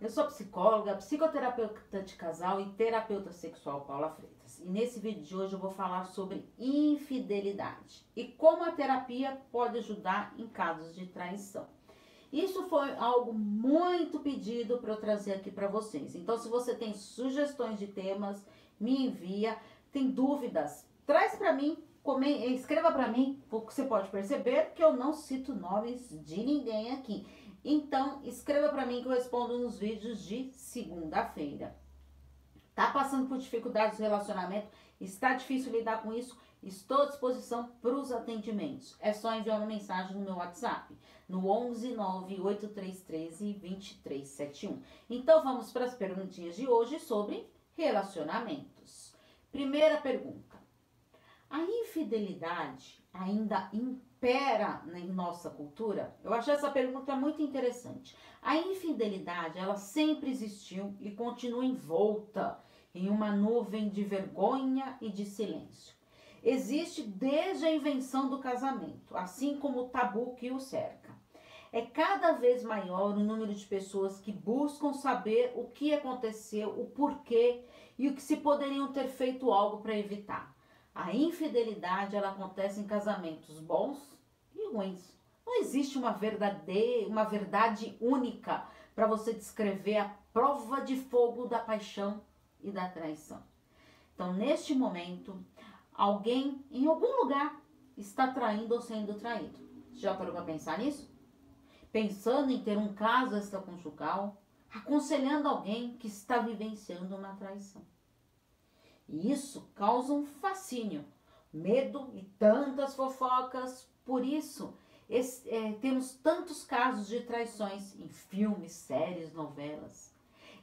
eu sou psicóloga, psicoterapeuta de casal e terapeuta sexual Paula Freitas. E nesse vídeo de hoje eu vou falar sobre infidelidade e como a terapia pode ajudar em casos de traição. Isso foi algo muito pedido para eu trazer aqui para vocês. Então, se você tem sugestões de temas, me envia. Tem dúvidas, traz para mim, escreva para mim, você pode perceber que eu não cito nomes de ninguém aqui. Então, escreva para mim que eu respondo nos vídeos de segunda-feira. Tá passando por dificuldades no relacionamento? Está difícil lidar com isso? Estou à disposição para os atendimentos. É só enviar uma mensagem no meu WhatsApp, no 11 98313 2371. Então, vamos para as perguntinhas de hoje sobre relacionamentos. Primeira pergunta. A infidelidade ainda impera em nossa cultura? Eu achei essa pergunta muito interessante. A infidelidade, ela sempre existiu e continua envolta em uma nuvem de vergonha e de silêncio. Existe desde a invenção do casamento, assim como o tabu que o cerca. É cada vez maior o número de pessoas que buscam saber o que aconteceu, o porquê e o que se poderiam ter feito algo para evitar. A infidelidade ela acontece em casamentos bons e ruins. Não existe uma verdadeira, uma verdade única para você descrever a prova de fogo da paixão e da traição. Então, neste momento, alguém em algum lugar está traindo ou sendo traído. Já parou para pensar nisso? Pensando em ter um caso extraconjugal, aconselhando alguém que está vivenciando uma traição. E isso causa um fascínio, medo e tantas fofocas. Por isso, esse, é, temos tantos casos de traições em filmes, séries, novelas.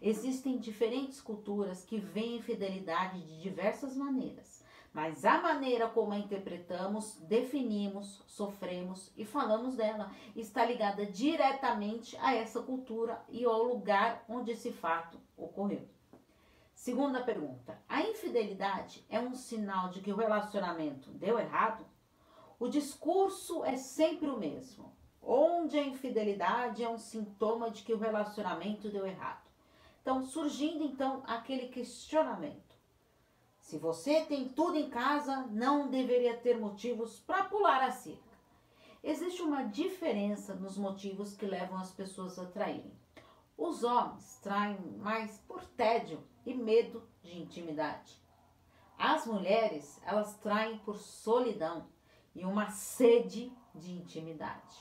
Existem diferentes culturas que veem fidelidade de diversas maneiras, mas a maneira como a interpretamos, definimos, sofremos e falamos dela está ligada diretamente a essa cultura e ao lugar onde esse fato ocorreu. Segunda pergunta: a infidelidade é um sinal de que o relacionamento deu errado? O discurso é sempre o mesmo. Onde a infidelidade é um sintoma de que o relacionamento deu errado. Então, surgindo então aquele questionamento. Se você tem tudo em casa, não deveria ter motivos para pular a cerca. Existe uma diferença nos motivos que levam as pessoas a traírem. Os homens traem mais por tédio e medo de intimidade. As mulheres, elas traem por solidão e uma sede de intimidade.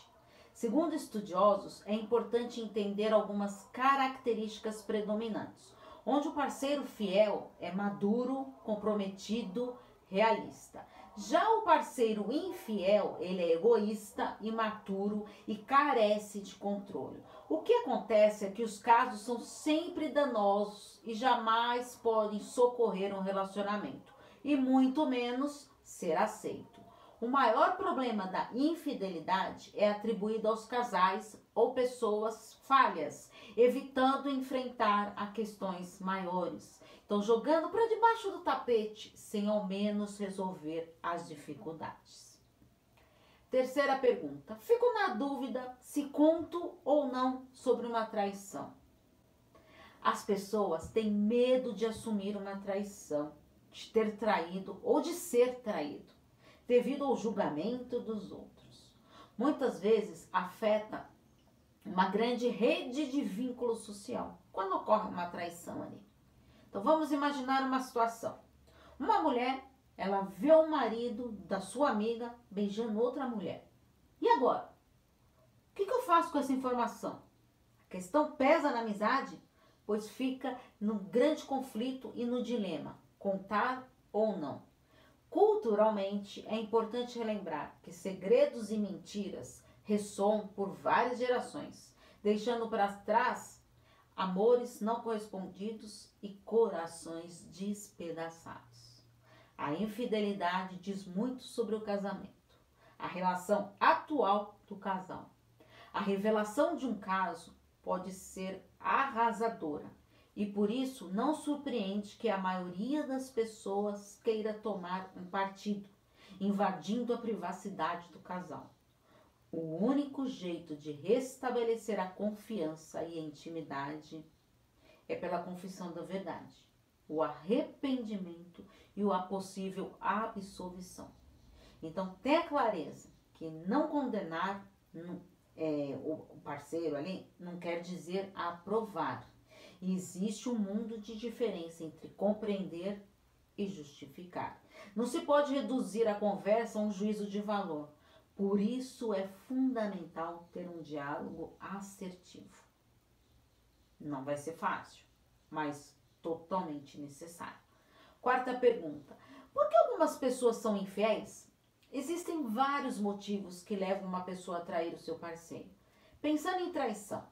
Segundo estudiosos, é importante entender algumas características predominantes, onde o parceiro fiel é maduro, comprometido, realista. Já o parceiro infiel, ele é egoísta, imaturo e carece de controle. O que acontece é que os casos são sempre danosos e jamais podem socorrer um relacionamento, e muito menos ser aceito. O maior problema da infidelidade é atribuído aos casais ou pessoas falhas, evitando enfrentar a questões maiores. Então, jogando para debaixo do tapete, sem ao menos resolver as dificuldades. Terceira pergunta. Fico na dúvida se conto ou não sobre uma traição. As pessoas têm medo de assumir uma traição, de ter traído ou de ser traído devido ao julgamento dos outros. Muitas vezes afeta uma grande rede de vínculo social quando ocorre uma traição ali. Então vamos imaginar uma situação. Uma mulher, ela vê o marido da sua amiga beijando outra mulher. E agora? O que, que eu faço com essa informação? A questão pesa na amizade, pois fica no grande conflito e no dilema: contar ou não. Culturalmente, é importante relembrar que segredos e mentiras ressoam por várias gerações, deixando para trás amores não correspondidos e corações despedaçados. A infidelidade diz muito sobre o casamento, a relação atual do casal. A revelação de um caso pode ser arrasadora e por isso não surpreende que a maioria das pessoas queira tomar um partido, invadindo a privacidade do casal. O único jeito de restabelecer a confiança e a intimidade é pela confissão da verdade, o arrependimento e a possível absolvição. Então, ter clareza que não condenar é, o parceiro ali não quer dizer aprovar. existe um mundo de diferença entre compreender e justificar. Não se pode reduzir a conversa a um juízo de valor. Por isso é fundamental ter um diálogo assertivo. Não vai ser fácil, mas totalmente necessário. Quarta pergunta: por que algumas pessoas são infiéis? Existem vários motivos que levam uma pessoa a trair o seu parceiro. Pensando em traição,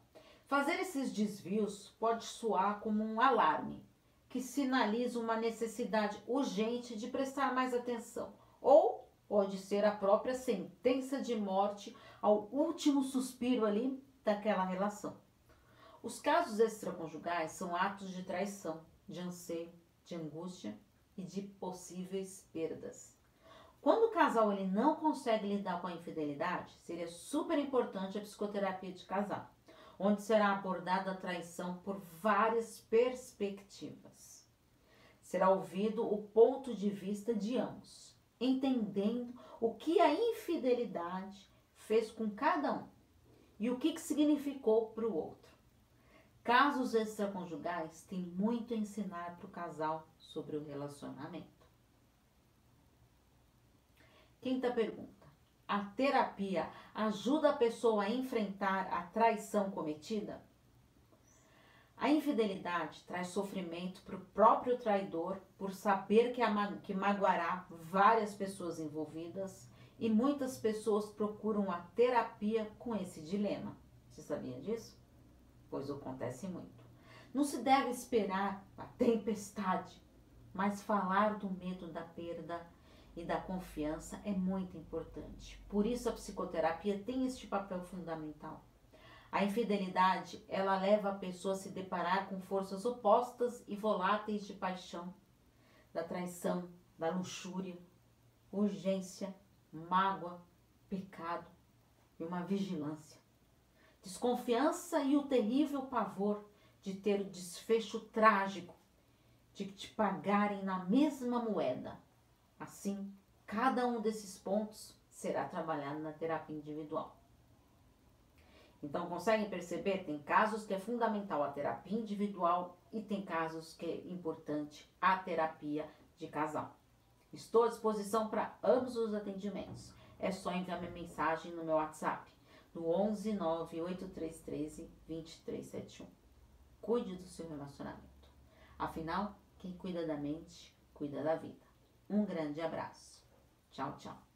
fazer esses desvios pode soar como um alarme que sinaliza uma necessidade urgente de prestar mais atenção, ou pode ser a própria sentença de morte ao último suspiro ali daquela relação. Os casos extraconjugais são atos de traição, de anseio, de angústia e de possíveis perdas. Quando o casal ele não consegue lidar com a infidelidade, seria super importante a psicoterapia de casal, onde será abordada a traição por várias perspectivas. Será ouvido o ponto de vista de ambos, entendendo o que a infidelidade fez com cada um e o que, que significou para o outro. Casos extraconjugais têm muito a ensinar para o casal sobre o relacionamento. Quinta pergunta. A terapia ajuda a pessoa a enfrentar a traição cometida? A infidelidade traz sofrimento para o próprio traidor por saber que, a, que magoará várias pessoas envolvidas e muitas pessoas procuram a terapia com esse dilema. Você sabia disso? Pois acontece muito. Não se deve esperar a tempestade, mas falar do medo da perda e da confiança é muito importante. Por isso a psicoterapia tem este papel fundamental. A infidelidade, ela leva a pessoa a se deparar com forças opostas e voláteis de paixão, da traição, da luxúria, urgência, mágoa, pecado e uma vigilância. Desconfiança e o terrível pavor de ter o desfecho trágico de te pagarem na mesma moeda Assim, cada um desses pontos será trabalhado na terapia individual. Então, conseguem perceber? Tem casos que é fundamental a terapia individual e tem casos que é importante a terapia de casal. Estou à disposição para ambos os atendimentos. É só enviar minha mensagem no meu WhatsApp, no 11 98313 2371. Cuide do seu relacionamento. Afinal, quem cuida da mente, cuida da vida. Um grande abraço. Tchau, tchau.